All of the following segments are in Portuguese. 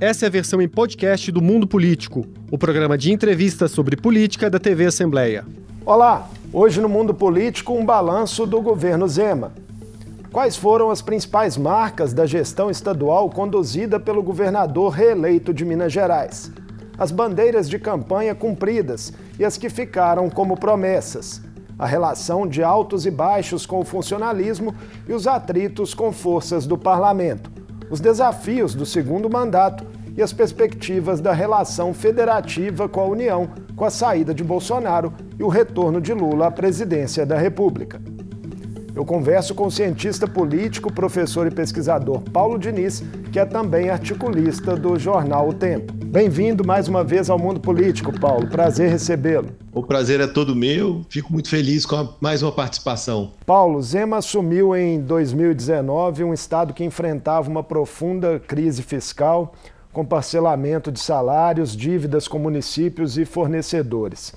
Essa é a versão em podcast do Mundo Político, o programa de entrevistas sobre política da TV Assembleia. Olá, hoje no Mundo Político um balanço do governo Zema. Quais foram as principais marcas da gestão estadual conduzida pelo governador reeleito de Minas Gerais? As bandeiras de campanha cumpridas e as que ficaram como promessas. A relação de altos e baixos com o funcionalismo e os atritos com forças do parlamento os desafios do segundo mandato e as perspectivas da relação federativa com a União com a saída de Bolsonaro e o retorno de Lula à presidência da República. Eu converso com o cientista político, professor e pesquisador Paulo Diniz, que é também articulista do jornal O Tempo. Bem-vindo mais uma vez ao Mundo Político, Paulo. Prazer recebê-lo. O prazer é todo meu. Fico muito feliz com a, mais uma participação. Paulo, Zema assumiu em 2019 um estado que enfrentava uma profunda crise fiscal, com parcelamento de salários, dívidas com municípios e fornecedores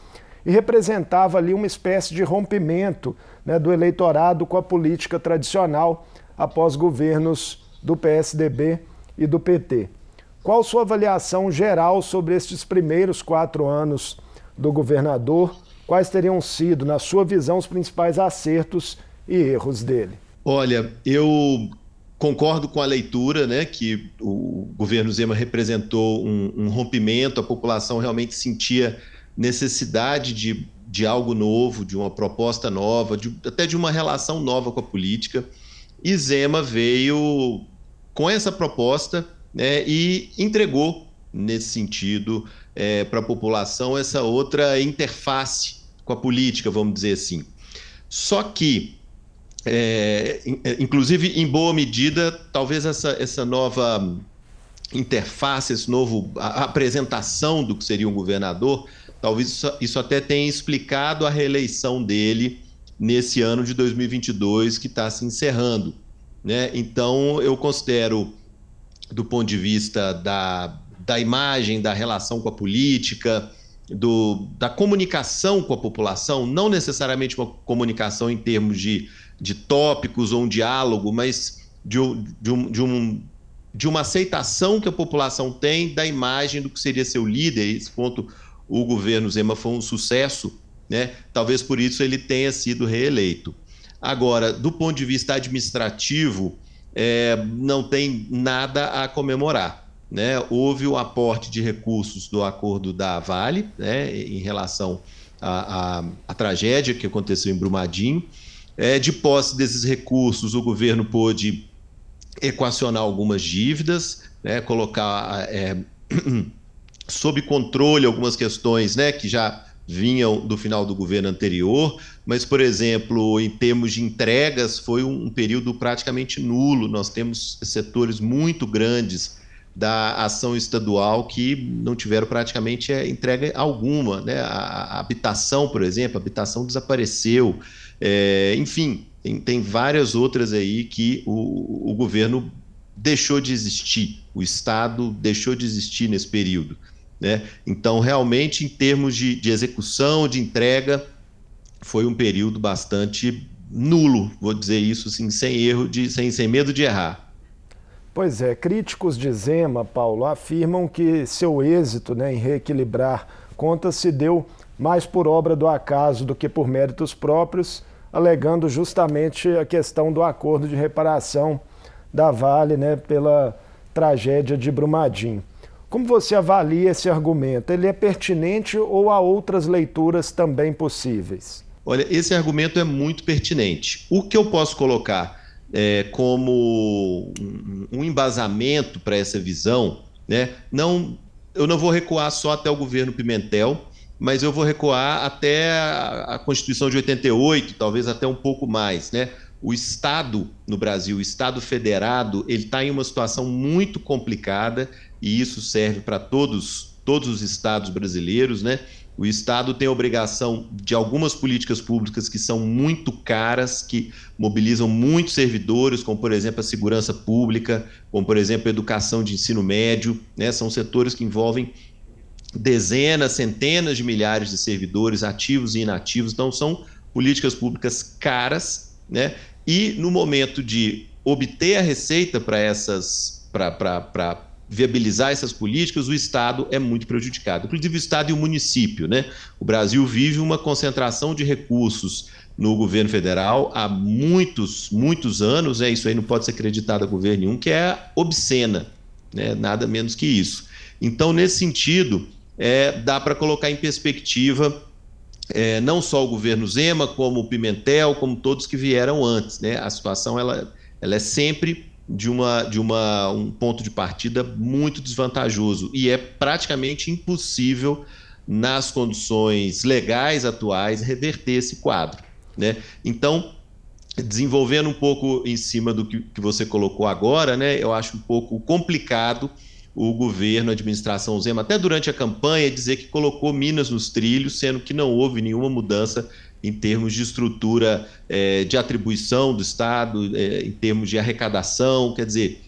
e representava ali uma espécie de rompimento né, do eleitorado com a política tradicional após governos do PSDB e do PT. Qual sua avaliação geral sobre estes primeiros quatro anos do governador? Quais teriam sido, na sua visão, os principais acertos e erros dele? Olha, eu concordo com a leitura, né, que o governo Zema representou um, um rompimento, a população realmente sentia necessidade de, de algo novo, de uma proposta nova, de, até de uma relação nova com a política. E Zema veio com essa proposta né, e entregou, nesse sentido, é, para a população essa outra interface com a política, vamos dizer assim. Só que, é, inclusive, em boa medida, talvez essa, essa nova interface, esse novo a apresentação do que seria um governador, Talvez isso, isso até tenha explicado a reeleição dele nesse ano de 2022 que está se encerrando. Né? Então, eu considero, do ponto de vista da, da imagem, da relação com a política, do, da comunicação com a população, não necessariamente uma comunicação em termos de, de tópicos ou um diálogo, mas de, de, um, de, um, de uma aceitação que a população tem da imagem do que seria seu líder. Esse ponto o governo Zema foi um sucesso, né? Talvez por isso ele tenha sido reeleito. Agora, do ponto de vista administrativo, é, não tem nada a comemorar. Né? Houve o aporte de recursos do acordo da Vale né, em relação à tragédia que aconteceu em Brumadinho. É, de posse desses recursos, o governo pôde equacionar algumas dívidas, né, colocar é, sob controle algumas questões né, que já vinham do final do governo anterior, mas, por exemplo, em termos de entregas, foi um período praticamente nulo. Nós temos setores muito grandes da ação estadual que não tiveram praticamente é, entrega alguma. Né? A, habitação, por exemplo, a habitação desapareceu. É, enfim, tem, tem, várias outras aí que o, o governo deixou de existir, o Estado deixou de existir nesse período. Né? Então, realmente, em termos de, de execução, de entrega, foi um período bastante nulo, vou dizer isso assim, sem erro, de, sem, sem medo de errar. Pois é, críticos de Zema, Paulo, afirmam que seu êxito né, em reequilibrar contas se deu mais por obra do acaso do que por méritos próprios, alegando justamente a questão do acordo de reparação da Vale né, pela tragédia de Brumadinho. Como você avalia esse argumento? Ele é pertinente ou há outras leituras também possíveis? Olha, esse argumento é muito pertinente. O que eu posso colocar é, como um embasamento para essa visão, né? Não, eu não vou recuar só até o governo Pimentel, mas eu vou recuar até a, Constituição de 88, talvez até um pouco mais, né? o Estado no Brasil, o Estado federado, ele está em uma situação muito complicada e isso serve para todos, todos os estados brasileiros, né? O Estado tem a obrigação de algumas políticas públicas que são muito caras, que mobilizam muitos servidores, como, por exemplo, a segurança pública, como, por exemplo, a educação de ensino médio. Né? São setores que envolvem dezenas, centenas de milhares de servidores ativos e inativos. Então, são políticas públicas caras, né? E no momento de obter a receita para essas. para viabilizar essas políticas, o Estado é muito prejudicado, inclusive o Estado e o município. Né? O Brasil vive uma concentração de recursos no governo federal há muitos, muitos anos, né? isso aí não pode ser acreditado a governo nenhum, que é obscena, né? nada menos que isso. Então, nesse sentido, é, dá para colocar em perspectiva é, não só o governo Zema, como o Pimentel, como todos que vieram antes. Né? A situação ela, ela é sempre de, uma, de uma, um ponto de partida muito desvantajoso e é praticamente impossível, nas condições legais atuais, reverter esse quadro. Né? Então, desenvolvendo um pouco em cima do que, que você colocou agora, né, eu acho um pouco complicado o governo, a administração Zema, até durante a campanha, dizer que colocou Minas nos trilhos, sendo que não houve nenhuma mudança em termos de estrutura é, de atribuição do Estado, é, em termos de arrecadação. Quer dizer,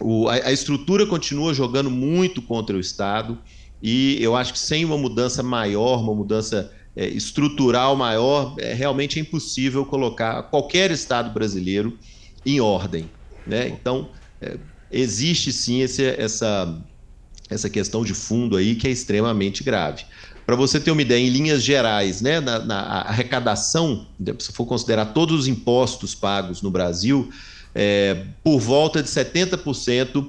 o, a, a estrutura continua jogando muito contra o Estado e eu acho que sem uma mudança maior, uma mudança é, estrutural maior, é, realmente é impossível colocar qualquer Estado brasileiro em ordem. Né? Então, é, existe sim esse, essa, essa questão de fundo aí que é extremamente grave. Para você ter uma ideia, em linhas gerais, né, na, na arrecadação, se for considerar todos os impostos pagos no Brasil, é, por volta de 70%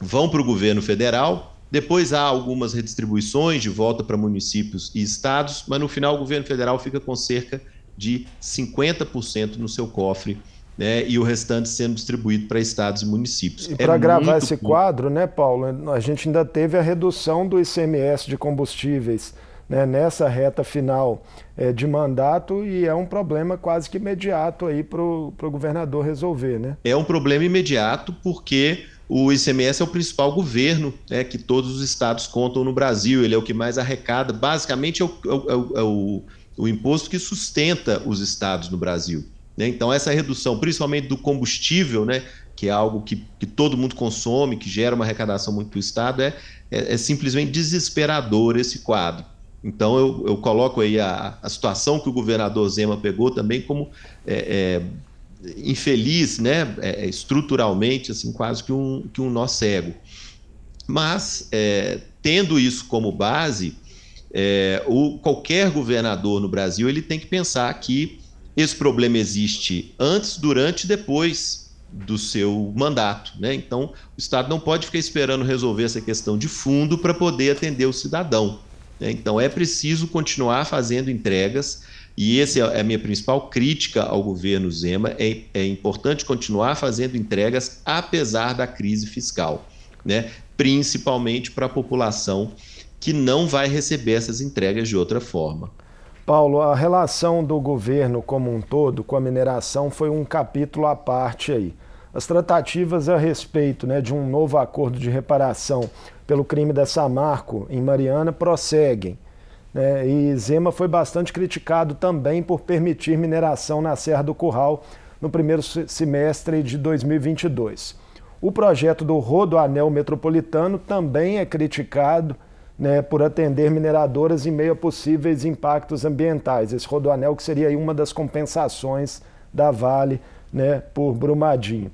vão para o governo federal, depois há algumas redistribuições de volta para municípios e estados, mas no final o governo federal fica com cerca de 50% no seu cofre né, e o restante sendo distribuído para estados e municípios. E para é gravar esse quadro, né, Paulo, a gente ainda teve a redução do ICMS de combustíveis né, nessa reta final é, de mandato e é um problema quase que imediato aí para o governador resolver. Né? É um problema imediato porque o ICMS é o principal governo né, que todos os estados contam no Brasil, ele é o que mais arrecada, basicamente é o, é o, é o, o imposto que sustenta os estados no Brasil. Né? Então, essa redução, principalmente do combustível, né, que é algo que, que todo mundo consome, que gera uma arrecadação muito para o Estado, é, é, é, simplesmente desesperador esse quadro. Então, eu, eu coloco aí a, a, situação que o governador Zema pegou também como é, é infeliz, né, é, estruturalmente, assim, quase que um, que um nó cego. Mas, é, tendo isso como base, o, qualquer governador no Brasil ele tem que pensar que esse problema existe antes, durante e depois do seu mandato. Né? Então, o Estado não pode ficar esperando resolver essa questão de fundo para poder atender o cidadão. Né? Então, é preciso continuar fazendo entregas, e essa é a minha principal crítica ao governo Zema: é, é importante continuar fazendo entregas apesar da crise fiscal, né? principalmente para a população que não vai receber essas entregas de outra forma. Paulo, a relação do governo como um todo com a mineração foi um capítulo à parte aí. As tratativas a respeito né, de um novo acordo de reparação pelo crime da Samarco em Mariana prosseguem. Né, e Zema foi bastante criticado também por permitir mineração na Serra do Curral no primeiro semestre de 2022. O projeto do Rodoanel Metropolitano também é criticado né, por atender mineradoras em meio a possíveis impactos ambientais. Esse rodoanel que seria uma das compensações da Vale né, por Brumadinho.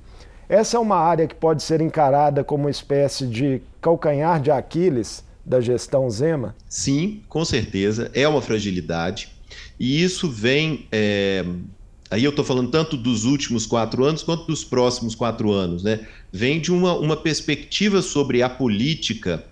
Essa é uma área que pode ser encarada como uma espécie de calcanhar de Aquiles da gestão Zema? Sim, com certeza. É uma fragilidade. E isso vem. É... Aí eu estou falando tanto dos últimos quatro anos quanto dos próximos quatro anos. Né? Vem de uma, uma perspectiva sobre a política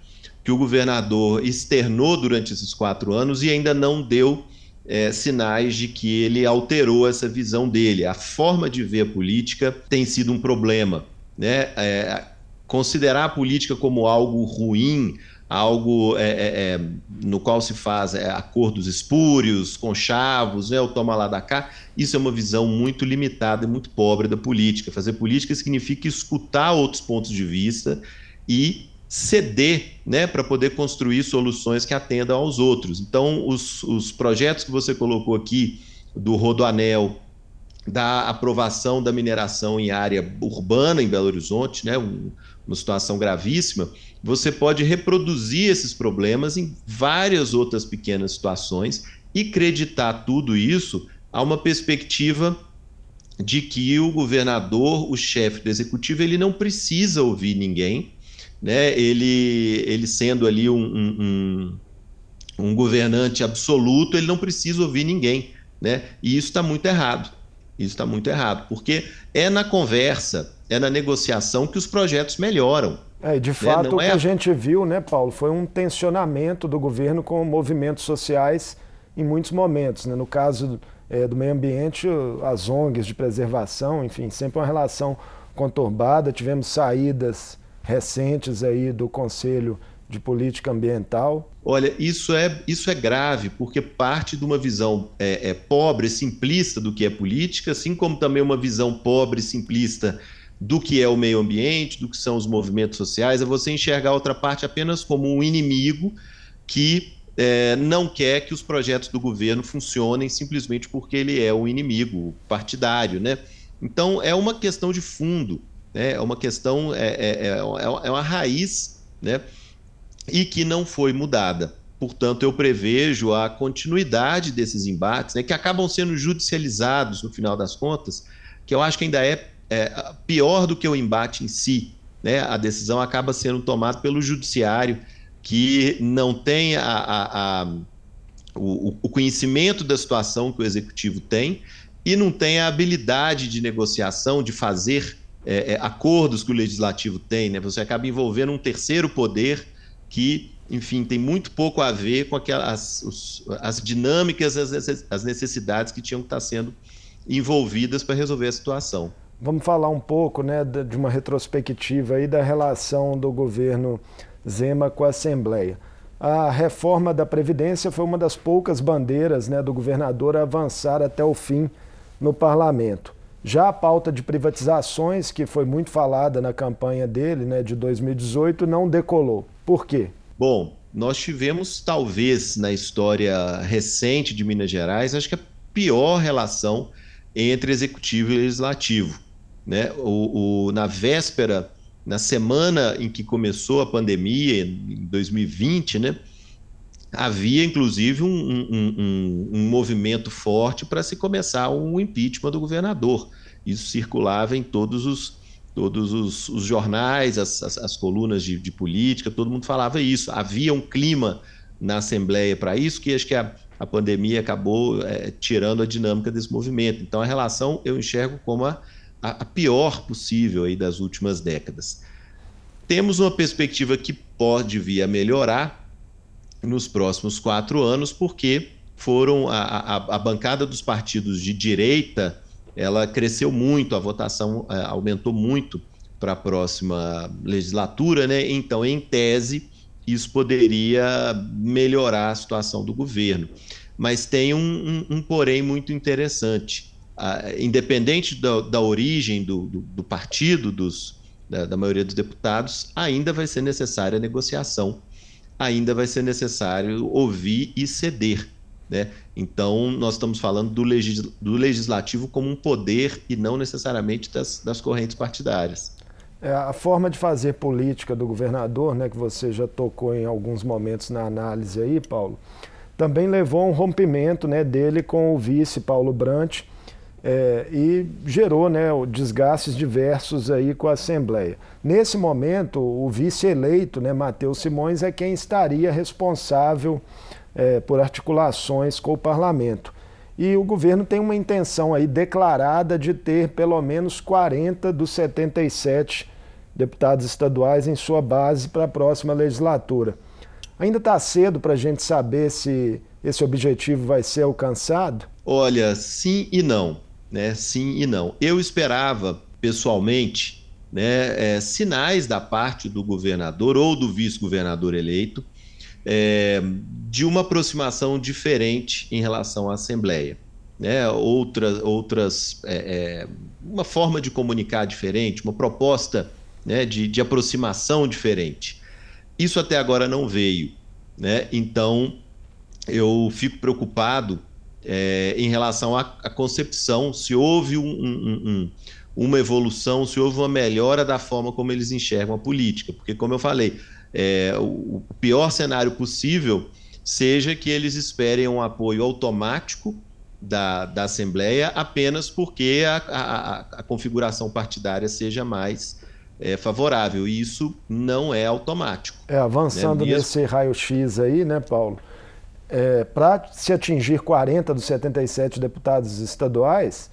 que o governador externou durante esses quatro anos e ainda não deu é, sinais de que ele alterou essa visão dele. A forma de ver a política tem sido um problema. Né? É, considerar a política como algo ruim, algo é, é, é no qual se faz é, acordos espúrios, conchavos, né, o toma lá da cá, isso é uma visão muito limitada e muito pobre da política. Fazer política significa escutar outros pontos de vista e ceder né, para poder construir soluções que atendam aos outros. Então, os, os projetos que você colocou aqui, do Rodoanel, da aprovação da mineração em área urbana em Belo Horizonte, né, um, uma situação gravíssima, você pode reproduzir esses problemas em várias outras pequenas situações e creditar tudo isso a uma perspectiva de que o governador, o chefe do executivo, ele não precisa ouvir ninguém, né, ele, ele sendo ali um, um, um, um governante absoluto, ele não precisa ouvir ninguém. Né? E isso está muito errado. Isso está muito errado, porque é na conversa, é na negociação que os projetos melhoram. É, de né? fato, né? o que é... a gente viu, né, Paulo, foi um tensionamento do governo com movimentos sociais em muitos momentos. Né? No caso é, do meio ambiente, as ONGs de preservação, enfim, sempre uma relação conturbada. Tivemos saídas recentes aí do Conselho de Política Ambiental. Olha, isso é, isso é grave, porque parte de uma visão é, é pobre, simplista do que é política, assim como também uma visão pobre, simplista do que é o meio ambiente, do que são os movimentos sociais, é você enxergar a outra parte apenas como um inimigo que é, não quer que os projetos do governo funcionem simplesmente porque ele é o inimigo partidário, né? Então é uma questão de fundo, né? é uma questão, é, é, é, é uma raiz, né? E que não foi mudada. Portanto, eu prevejo a continuidade desses embates, né, que acabam sendo judicializados no final das contas, que eu acho que ainda é, é pior do que o embate em si. Né? A decisão acaba sendo tomada pelo judiciário que não tem a, a, a, o, conhecimento da situação que o executivo tem e não tem a habilidade de negociação, de fazer é, é, acordos que o legislativo tem. Né? Você acaba envolvendo um terceiro poder que, enfim, tem muito pouco a ver com aquelas os, as dinâmicas, as, as necessidades que tinham que estar sendo envolvidas para resolver a situação. Vamos falar um pouco né, de uma retrospectiva aí da relação do governo Zema com a Assembleia. A reforma da Previdência foi uma das poucas bandeiras né, do governador a avançar até o fim no parlamento. Já a pauta de privatizações, que foi muito falada na campanha dele né, de 2018, não decolou. Por quê? Bom, nós tivemos, talvez, na história recente de Minas Gerais, acho que a pior relação entre executivo e legislativo. Né? O, o na véspera na semana em que começou a pandemia, em 2020, né, havia inclusive um, um, um, um movimento forte para se começar um impeachment do governador. Isso circulava em todos os, todos os, os jornais, as, as, as colunas de, de, política, todo mundo falava isso. Havia um clima na Assembleia para isso, que acho que a, a pandemia acabou é, tirando a dinâmica desse movimento. Então, a relação eu enxergo como a, a, pior possível aí das últimas décadas. Temos uma perspectiva que pode vir a melhorar nos próximos quatro anos, porque foram a, a, a bancada dos partidos de direita ela cresceu muito, a votação é, aumentou muito para a próxima legislatura, né? Então, em tese, isso poderia melhorar a situação do governo. Mas tem um, um, um porém muito interessante independente da, da origem do, do, do partido, dos, da, da, maioria dos deputados, ainda vai ser necessária a negociação, ainda vai ser necessário ouvir e ceder. Né? Então, nós estamos falando do, legis, do legislativo como um poder e não necessariamente das, das correntes partidárias. É, a forma de fazer política do governador, né, que você já tocou em alguns momentos na análise aí, Paulo, também levou a um rompimento né, dele com o vice Paulo Brant, é, e gerou né, desgastes diversos aí com a Assembleia. Nesse momento, o vice-eleito, né, Matheus Simões, é quem estaria responsável é, por articulações com o parlamento. E o governo tem uma intenção aí declarada de ter pelo menos 40 dos 77 deputados estaduais em sua base para a próxima legislatura. Ainda está cedo para a gente saber se esse objetivo vai ser alcançado? Olha, sim e não né? Sim e não. Eu esperava, pessoalmente, né, é, sinais da parte do governador ou do vice-governador eleito é, de uma aproximação diferente em relação à Assembleia. Né? Outras, outras é, é uma forma de comunicar diferente, uma proposta né, de, de aproximação diferente. Isso até agora não veio. Né? Então, eu fico preocupado é, em relação à, à, concepção, se houve um, um, um, uma evolução, se houve uma melhora da forma como eles enxergam a política. Porque, como eu falei, é, o, o pior cenário possível seja que eles esperem um apoio automático da, da Assembleia apenas porque a, a, a configuração partidária seja mais é, favorável. E isso não é automático. É, avançando né? nesse raio-x aí, né, Paulo? É, Para se atingir 40 dos 77 deputados estaduais,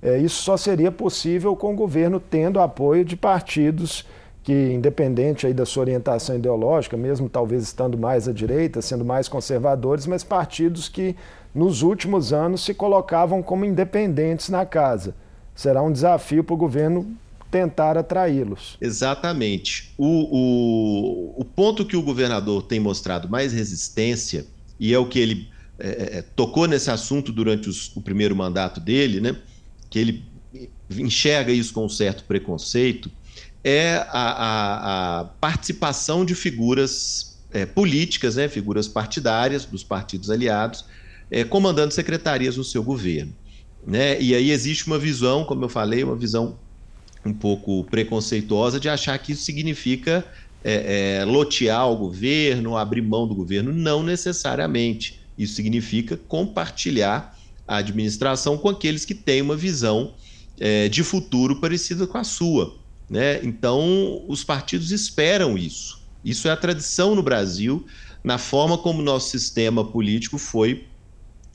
é, isso só seria possível com o governo tendo apoio de partidos que, independente aí da sua orientação ideológica, mesmo talvez estando mais à direita, sendo mais conservadores, mas partidos que nos últimos anos se colocavam como independentes na casa. Será um desafio para o governo tentar atraí-los. Exatamente. O, o, o, ponto que o governador tem mostrado mais resistência, e é o que ele é, é, é, tocou nesse assunto durante os, o primeiro mandato dele, né, que ele enxerga isso com um certo preconceito, é a, a, a participação de figuras é, políticas, né, figuras partidárias dos partidos aliados, é, comandando secretarias no seu governo. Né? E aí existe uma visão, como eu falei, uma visão um pouco preconceituosa de achar que isso significa é, é, lotear o governo, abrir mão do governo. Não necessariamente. Isso significa compartilhar a administração com aqueles que têm uma visão é, de futuro parecida com a sua. Né? Então, os partidos esperam isso. Isso é a tradição no Brasil, na forma como nosso sistema político foi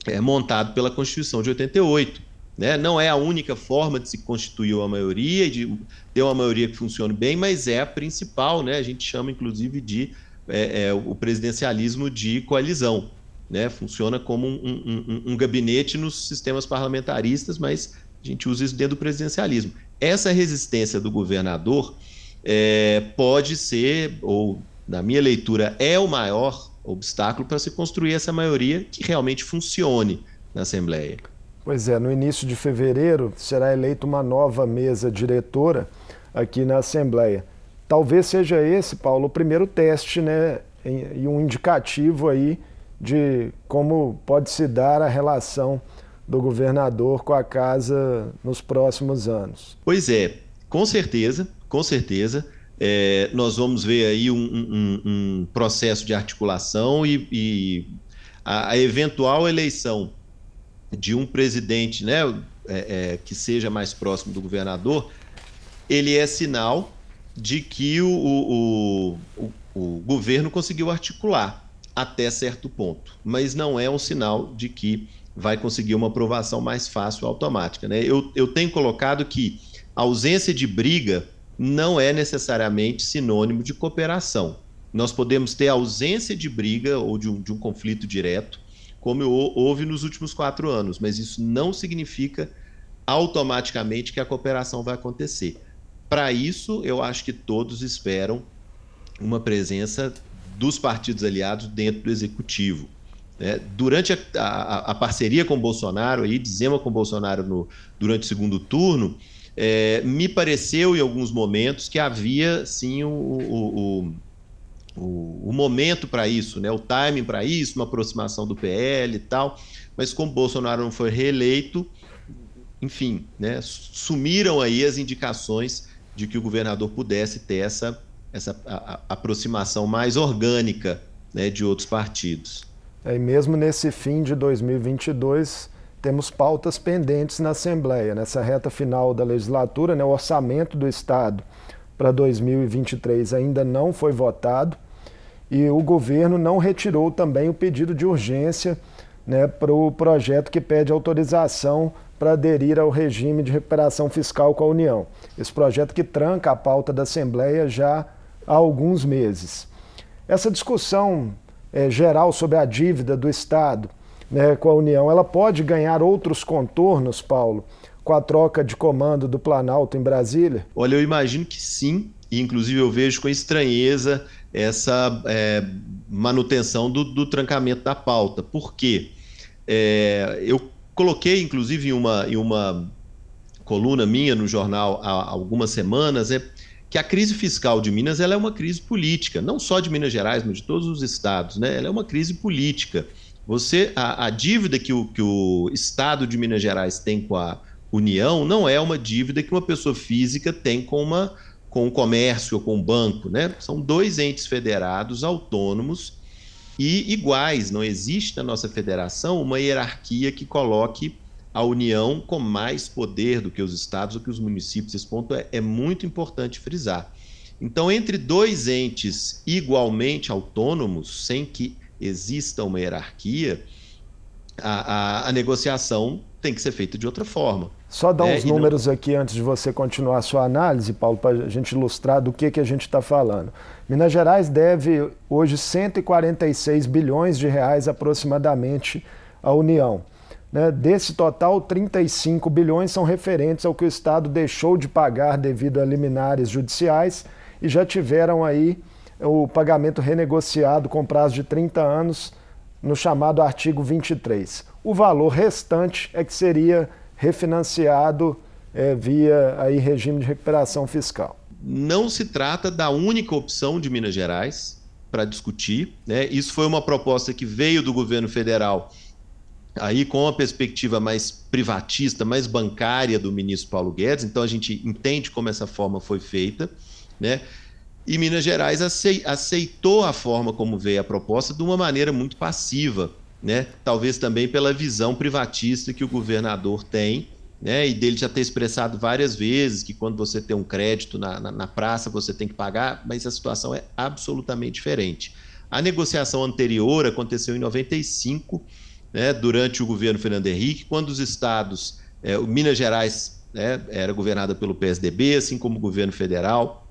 é, montado pela Constituição de 88. Né? Não é a única forma de se constituir uma maioria de ter uma maioria que funcione bem, mas é a principal. Né? A gente chama, inclusive, de é, é, o presidencialismo de coalizão. Né? Funciona como um, um, um, gabinete nos sistemas parlamentaristas, mas a gente usa isso dentro do presidencialismo. Essa resistência do governador é, pode ser, ou na minha leitura, é o maior obstáculo para se construir essa maioria que realmente funcione na Assembleia. Pois é, no início de fevereiro será eleita uma nova mesa diretora aqui na Assembleia. Talvez seja esse, Paulo, o primeiro teste, né, e um indicativo aí de como pode se dar a relação do governador com a casa nos próximos anos. Pois é, com certeza, com certeza. É, nós vamos ver aí um, um, um processo de articulação e, e a, a eventual eleição de um presidente né, é, é, que seja mais próximo do governador, ele é sinal de que o, o, o, o governo conseguiu articular até certo ponto, mas não é um sinal de que vai conseguir uma aprovação mais fácil automática. Né? Eu, eu tenho colocado que a ausência de briga não é necessariamente sinônimo de cooperação. Nós podemos ter ausência de briga ou de um, de um conflito direto, como houve nos últimos quatro anos, mas isso não significa automaticamente que a cooperação vai acontecer. Para isso, eu acho que todos esperam uma presença dos partidos aliados dentro do executivo. Né? Durante a, a, a, parceria com Bolsonaro, aí, dizemos com Bolsonaro no, durante o segundo turno, é, me pareceu em alguns momentos que havia sim o, o o, o momento para isso, né? o timing para isso, uma aproximação do PL e tal. Mas como Bolsonaro não foi reeleito, enfim, né? sumiram aí as indicações de que o governador pudesse ter essa, essa a, a aproximação mais orgânica né, de outros partidos. É, e mesmo nesse fim de 2022, temos pautas pendentes na Assembleia. Nessa reta final da legislatura, né, o orçamento do Estado para 2023 ainda não foi votado e o governo não retirou também o pedido de urgência né, para o projeto que pede autorização para aderir ao regime de recuperação fiscal com a União. Esse projeto que tranca a pauta da Assembleia já há alguns meses. Essa discussão é, geral sobre a dívida do Estado né, com a União, ela pode ganhar outros contornos, Paulo, com a troca de comando do Planalto em Brasília? Olha, eu imagino que sim, e inclusive eu vejo com estranheza essa é, manutenção do, do, trancamento da pauta. Por quê? É, eu coloquei, inclusive, em uma, em uma coluna minha no jornal há algumas semanas, é, que a crise fiscal de Minas ela é uma crise política, não só de Minas Gerais, mas de todos os estados. Né? Ela é uma crise política. Você, a, a dívida que o, que o Estado de Minas Gerais tem com a União não é uma dívida que uma pessoa física tem com uma com o comércio ou com o banco, né? São dois entes federados autônomos e iguais. Não existe na nossa federação uma hierarquia que coloque a União com mais poder do que os estados ou que os municípios. Esse ponto é, é muito importante frisar. Então, entre dois entes igualmente autônomos, sem que exista uma hierarquia, a, a, a negociação tem que ser feita de outra forma. Só dar é, uns números não... aqui antes de você continuar a sua análise, Paulo, para a gente ilustrar do que, que a gente está falando. Minas Gerais deve hoje 146 bilhões de reais aproximadamente à União. Né? Desse total, 35 bilhões são referentes ao que o Estado deixou de pagar devido a liminares judiciais e já tiveram aí o pagamento renegociado com prazo de 30 anos no chamado artigo 23. O valor restante é que seria refinanciado é, via aí regime de recuperação fiscal. Não se trata da única opção de Minas Gerais para discutir. Né? Isso foi uma proposta que veio do governo federal aí com a perspectiva mais privatista, mais bancária do ministro Paulo Guedes. Então a gente entende como essa forma foi feita, né? E Minas Gerais aceitou a forma como veio a proposta de uma maneira muito passiva, né? Talvez também pela visão privatista que o governador tem, né? E dele já ter expressado várias vezes que quando você tem um crédito na, na, na praça você tem que pagar, mas a situação é absolutamente diferente. A negociação anterior aconteceu em 95, né? Durante o governo Fernando Henrique, quando os estados, é, Minas Gerais né, era governada pelo PSDB, assim como o governo federal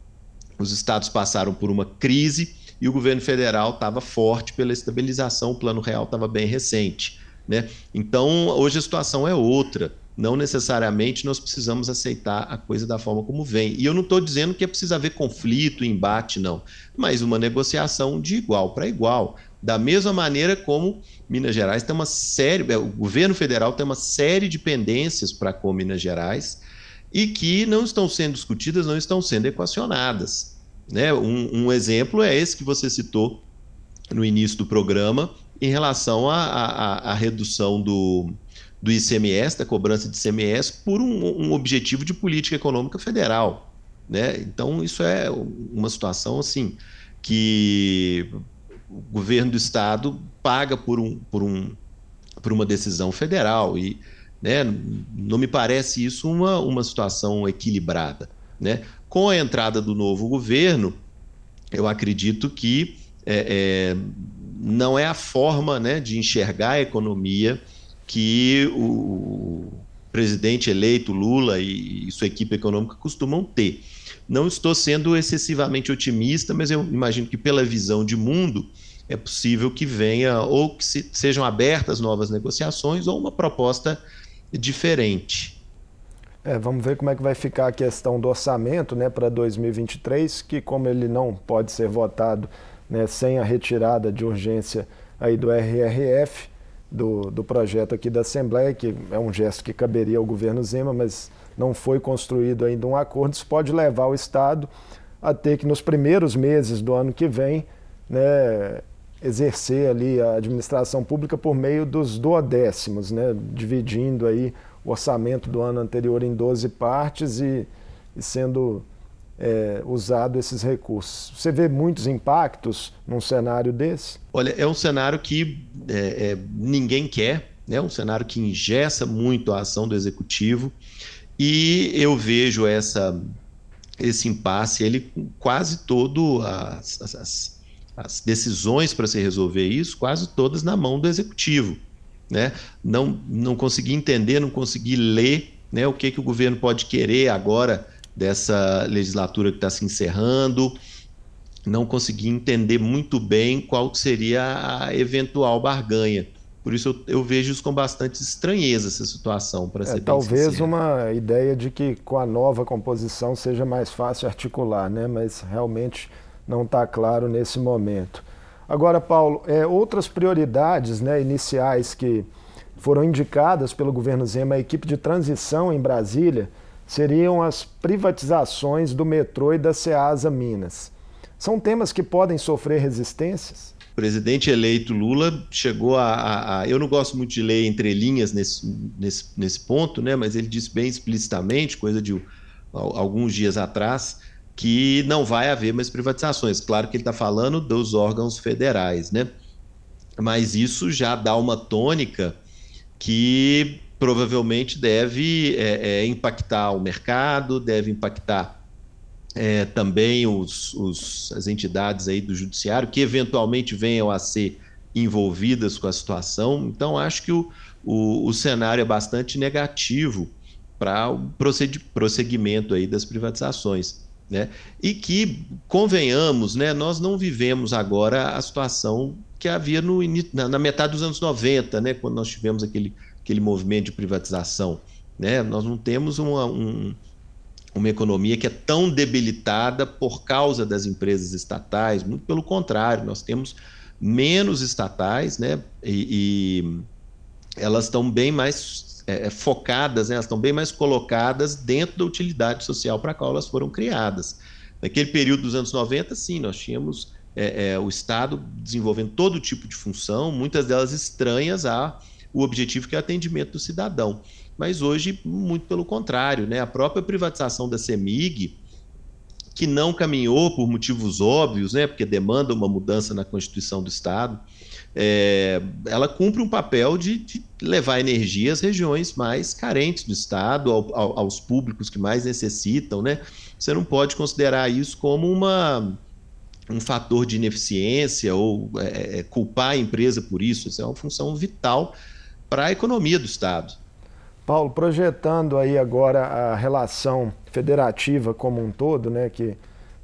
os estados passaram por uma crise e o governo federal estava forte pela estabilização, o plano real estava bem recente. Né? Então, hoje a situação é outra. Não necessariamente nós precisamos aceitar a coisa da forma como vem. E eu não estou dizendo que é preciso haver conflito, embate, não. Mas uma negociação de igual para igual. Da mesma maneira como Minas Gerais tem uma série, é, o governo federal tem uma série de pendências para com Minas Gerais e que não estão sendo discutidas, não estão sendo equacionadas. Né? Um, um exemplo é esse que você citou no início do programa, em relação à redução do, do ICMS, da cobrança de ICMS, por um, um, objetivo de política econômica federal. Né? Então, isso é uma situação assim que o governo do Estado paga por, um, por, um, por uma decisão federal. E né? Não me parece isso uma, uma situação equilibrada. Né? Com a entrada do novo governo, eu acredito que é, é, não é a forma né, de enxergar a economia que o presidente eleito Lula e, sua equipe econômica costumam ter. Não estou sendo excessivamente otimista, mas eu imagino que, pela visão de mundo, é possível que venha ou que se, sejam abertas novas negociações ou uma proposta diferente. É, vamos ver como é que vai ficar a questão do orçamento né, para 2023, que como ele não pode ser votado né, sem a retirada de urgência aí do RRF, do, do projeto aqui da Assembleia, que é um gesto que caberia ao governo Zema, mas não foi construído ainda um acordo, isso pode levar o Estado a ter que, nos primeiros meses do ano que vem, né, exercer ali a administração pública por meio dos duodécimos, né? dividindo aí o orçamento do ano anterior em 12 partes e, e sendo é, usado esses recursos. Você vê muitos impactos num cenário desse? Olha, é um cenário que é, é, ninguém quer, né? um cenário que ingessa muito a ação do executivo e eu vejo essa, esse impasse ele quase todo as, as as decisões para se resolver isso, quase todas na mão do executivo. Né? Não, não consegui entender, não consegui ler né, o que, que o governo pode querer agora dessa legislatura que está se encerrando, não consegui entender muito bem qual seria a eventual barganha. Por isso eu, eu vejo isso com bastante estranheza, essa situação, para é, ser Talvez sincero. uma ideia de que com a nova composição seja mais fácil articular, né? mas realmente não está claro nesse momento. Agora, Paulo, é, outras prioridades né, iniciais que foram indicadas pelo governo Zema à equipe de transição em Brasília seriam as privatizações do metrô e da Ceasa Minas. São temas que podem sofrer resistências? O presidente eleito Lula chegou a, a, a, Eu não gosto muito de ler entrelinhas nesse, nesse, nesse ponto, né, mas ele disse bem explicitamente, coisa de alguns dias atrás, que não vai haver mais privatizações. Claro que ele está falando dos órgãos federais, né? Mas isso já dá uma tônica que provavelmente deve é, é, impactar o mercado, deve impactar é, também os, os, as entidades aí do judiciário que eventualmente venham a ser envolvidas com a situação. Então, acho que o, o, o cenário é bastante negativo para o prosseguimento aí das privatizações. Né? E que, convenhamos, né, nós não vivemos agora a situação que havia no, na, na metade dos anos 90, né, quando nós tivemos aquele, aquele movimento de privatização. Né? Nós não temos uma, um, uma economia que é tão debilitada por causa das empresas estatais, muito pelo contrário, nós temos menos estatais, né? E, e elas estão bem mais é, é, focadas, né? elas estão bem mais colocadas dentro da utilidade social para a qual elas foram criadas. Naquele período dos anos 90, sim, nós tínhamos é, é, o Estado desenvolvendo todo tipo de função, muitas delas estranhas ao objetivo que é o atendimento do cidadão. Mas hoje, muito pelo contrário, né? a própria privatização da CEMIG, que não caminhou por motivos óbvios, né, porque demanda uma mudança na Constituição do Estado, é, ela cumpre um papel de, de, levar energia às regiões mais carentes do Estado, ao, ao, aos públicos que mais necessitam. Né? Você não pode considerar isso como uma, um fator de ineficiência ou é, é culpar a empresa por isso. Isso é uma função vital para a economia do Estado. Paulo, projetando aí agora a relação federativa como um todo, né, que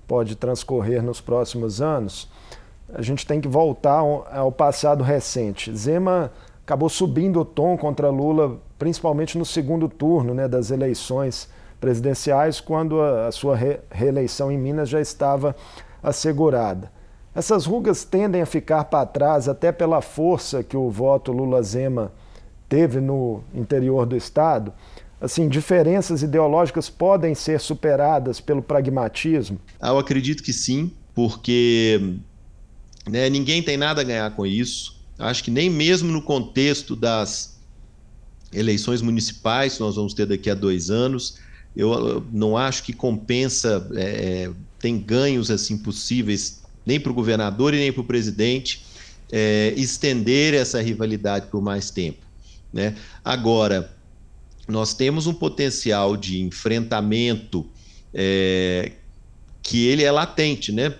pode transcorrer nos próximos anos, a gente tem que voltar ao passado recente. Zema acabou subindo o tom contra Lula, principalmente no segundo turno né, das eleições presidenciais, quando a, a sua re reeleição em Minas já estava assegurada. Essas rugas tendem a ficar para trás até pela força que o voto Lula-Zema teve no interior do Estado, assim, diferenças ideológicas podem ser superadas pelo pragmatismo? Eu acredito que sim, porque né, ninguém tem nada a ganhar com isso. Acho que nem mesmo no contexto das eleições municipais, que nós vamos ter daqui a dois anos, eu não acho que compensa, é, tem ganhos assim possíveis nem para o governador e nem para o presidente é, estender essa rivalidade por mais tempo. Né? Agora, nós temos um potencial de enfrentamento é, que ele é latente, né?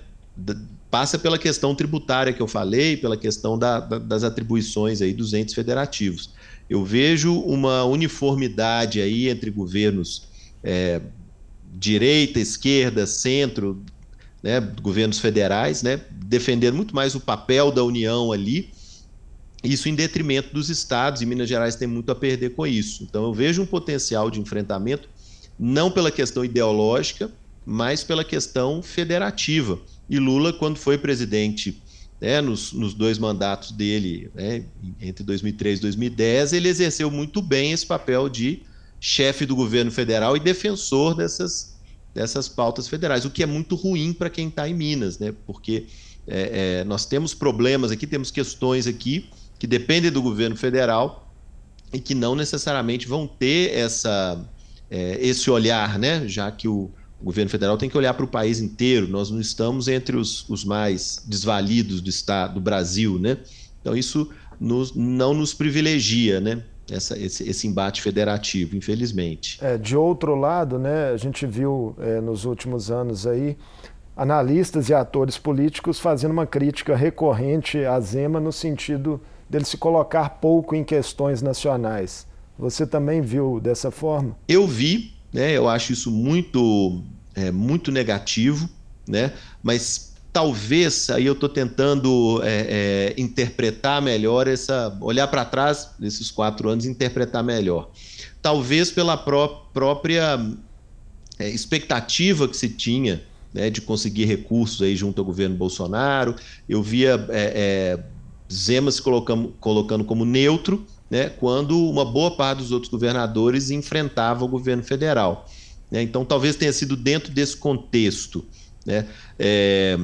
Passa pela questão tributária que eu falei, pela questão da, da, das atribuições aí dos entes federativos. Eu vejo uma uniformidade aí entre governos é, direita, esquerda, centro, né, governos federais, né, defendendo muito mais o papel da União ali isso em detrimento dos estados, e Minas Gerais tem muito a perder com isso. Então, eu vejo um potencial de enfrentamento, não pela questão ideológica, mas pela questão federativa. E Lula, quando foi presidente, né, nos, nos, dois mandatos dele, né, entre 2003 e 2010, ele exerceu muito bem esse papel de chefe do governo federal e defensor dessas, dessas pautas federais, o que é muito ruim para quem está em Minas, né, porque é, é, nós temos problemas aqui, temos questões aqui que dependem do governo federal e que não necessariamente vão ter essa, é, esse olhar, né? já que o, o governo federal tem que olhar para o país inteiro. Nós não estamos entre os, os mais desvalidos do estado do Brasil, né? Então isso nos, não nos privilegia, né? Essa, esse, esse, embate federativo, infelizmente. É, de outro lado, né, a gente viu é, nos últimos anos aí analistas e atores políticos fazendo uma crítica recorrente à Zema no sentido dele se colocar pouco em questões nacionais. Você também viu dessa forma? Eu vi, né? Eu acho isso muito, é, muito negativo, né? Mas talvez aí eu estou tentando é, é, interpretar melhor essa, olhar para trás desses quatro anos, interpretar melhor. Talvez pela pró própria é, expectativa que se tinha né, de conseguir recursos aí junto ao governo Bolsonaro. Eu via é, é, Zema se colocando, colocando como neutro, né, quando uma boa parte dos outros governadores enfrentava o governo federal. Né? Então, talvez tenha sido dentro desse contexto. Né? É,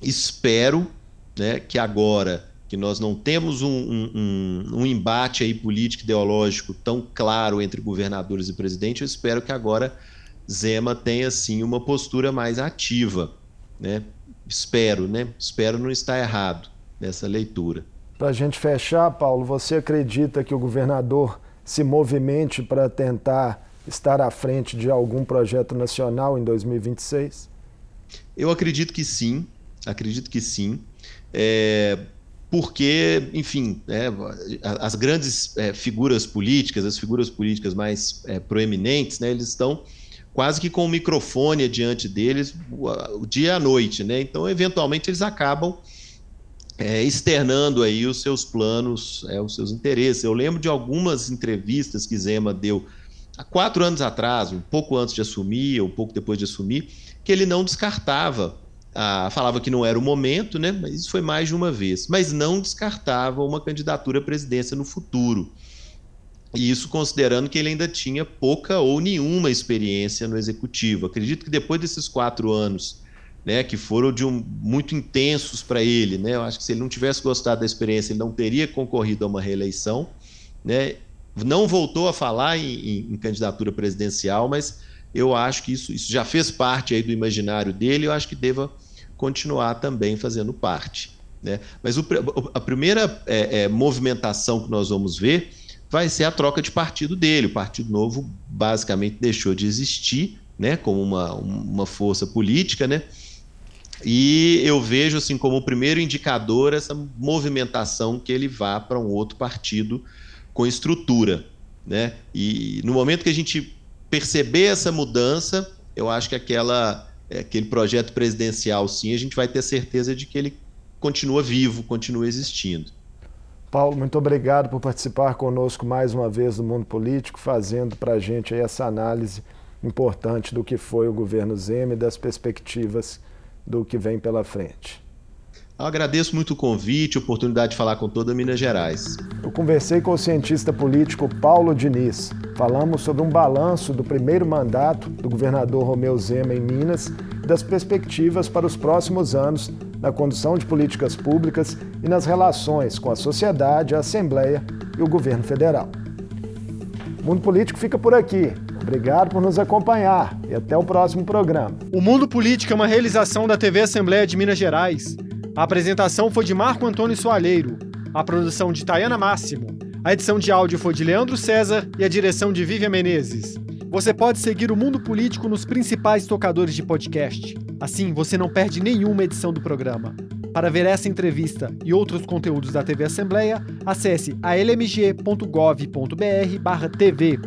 espero né, que agora que nós não temos um, um, um, embate aí político ideológico tão claro entre governadores e presidente, eu espero que agora Zema tenha sim uma postura mais ativa, né? Espero, né? Espero não estar errado nessa leitura. Para a gente fechar, Paulo, você acredita que o governador se movimente para tentar estar à frente de algum projeto nacional em 2026? Eu acredito que sim, acredito que sim. É, porque, enfim, é, as grandes é, figuras políticas, as figuras políticas mais é, proeminentes, né, eles estão quase que com o microfone diante deles o, dia a noite, né? Então, eventualmente, eles acabam é, externando aí os seus planos, é, os seus interesses. Eu lembro de algumas entrevistas que Zema deu há quatro anos atrás, um pouco antes de assumir, ou um pouco depois de assumir, que ele não descartava ah, falava que não era o momento, né? Mas isso foi mais de uma vez. Mas não descartava uma candidatura à presidência no futuro. E isso considerando que ele ainda tinha pouca ou nenhuma experiência no executivo. Acredito que depois desses quatro anos, né, que foram de um, muito intensos para ele, né? Eu acho que se ele não tivesse gostado da experiência, ele não teria concorrido a uma reeleição, né? Não voltou a falar em, em, em candidatura presidencial, mas eu acho que isso, isso já fez parte aí do imaginário dele, eu acho que deva continuar também fazendo parte. Né? Mas o, a primeira é, é, movimentação que nós vamos ver vai ser a troca de partido dele. O Partido Novo basicamente deixou de existir né, como uma, uma força política, né? E eu vejo assim como o primeiro indicador essa movimentação que ele vá para um outro partido com estrutura, né? E no momento que a gente perceber essa mudança, eu acho que aquela, é, aquele projeto presidencial, sim, a gente vai ter certeza de que ele continua vivo, continua existindo. Paulo, muito obrigado por participar conosco mais uma vez do Mundo Político, fazendo para a gente essa análise importante do que foi o governo Zema e das perspectivas do que vem pela frente. Eu agradeço muito o convite, a oportunidade de falar com toda Minas Gerais. Eu conversei com o cientista político Paulo Diniz. Falamos sobre um balanço do primeiro mandato do governador Romeu Zema em Minas e das perspectivas para os próximos anos na condução de políticas públicas e nas relações com a sociedade, a Assembleia e o governo federal. O Mundo Político fica por aqui. Obrigado por nos acompanhar e até o próximo programa. O Mundo Político é uma realização da TV Assembleia de Minas Gerais. A apresentação foi de Marco Antônio Soalheiro, a produção de Tayana Máximo, a edição de áudio foi de Leandro César e a direção de Vivian Menezes. Você pode seguir o Mundo Político nos principais tocadores de podcast. Assim, você não perde nenhuma edição do programa. Para ver essa entrevista e outros conteúdos da TV Assembleia, acesse almg.gov.br/tv.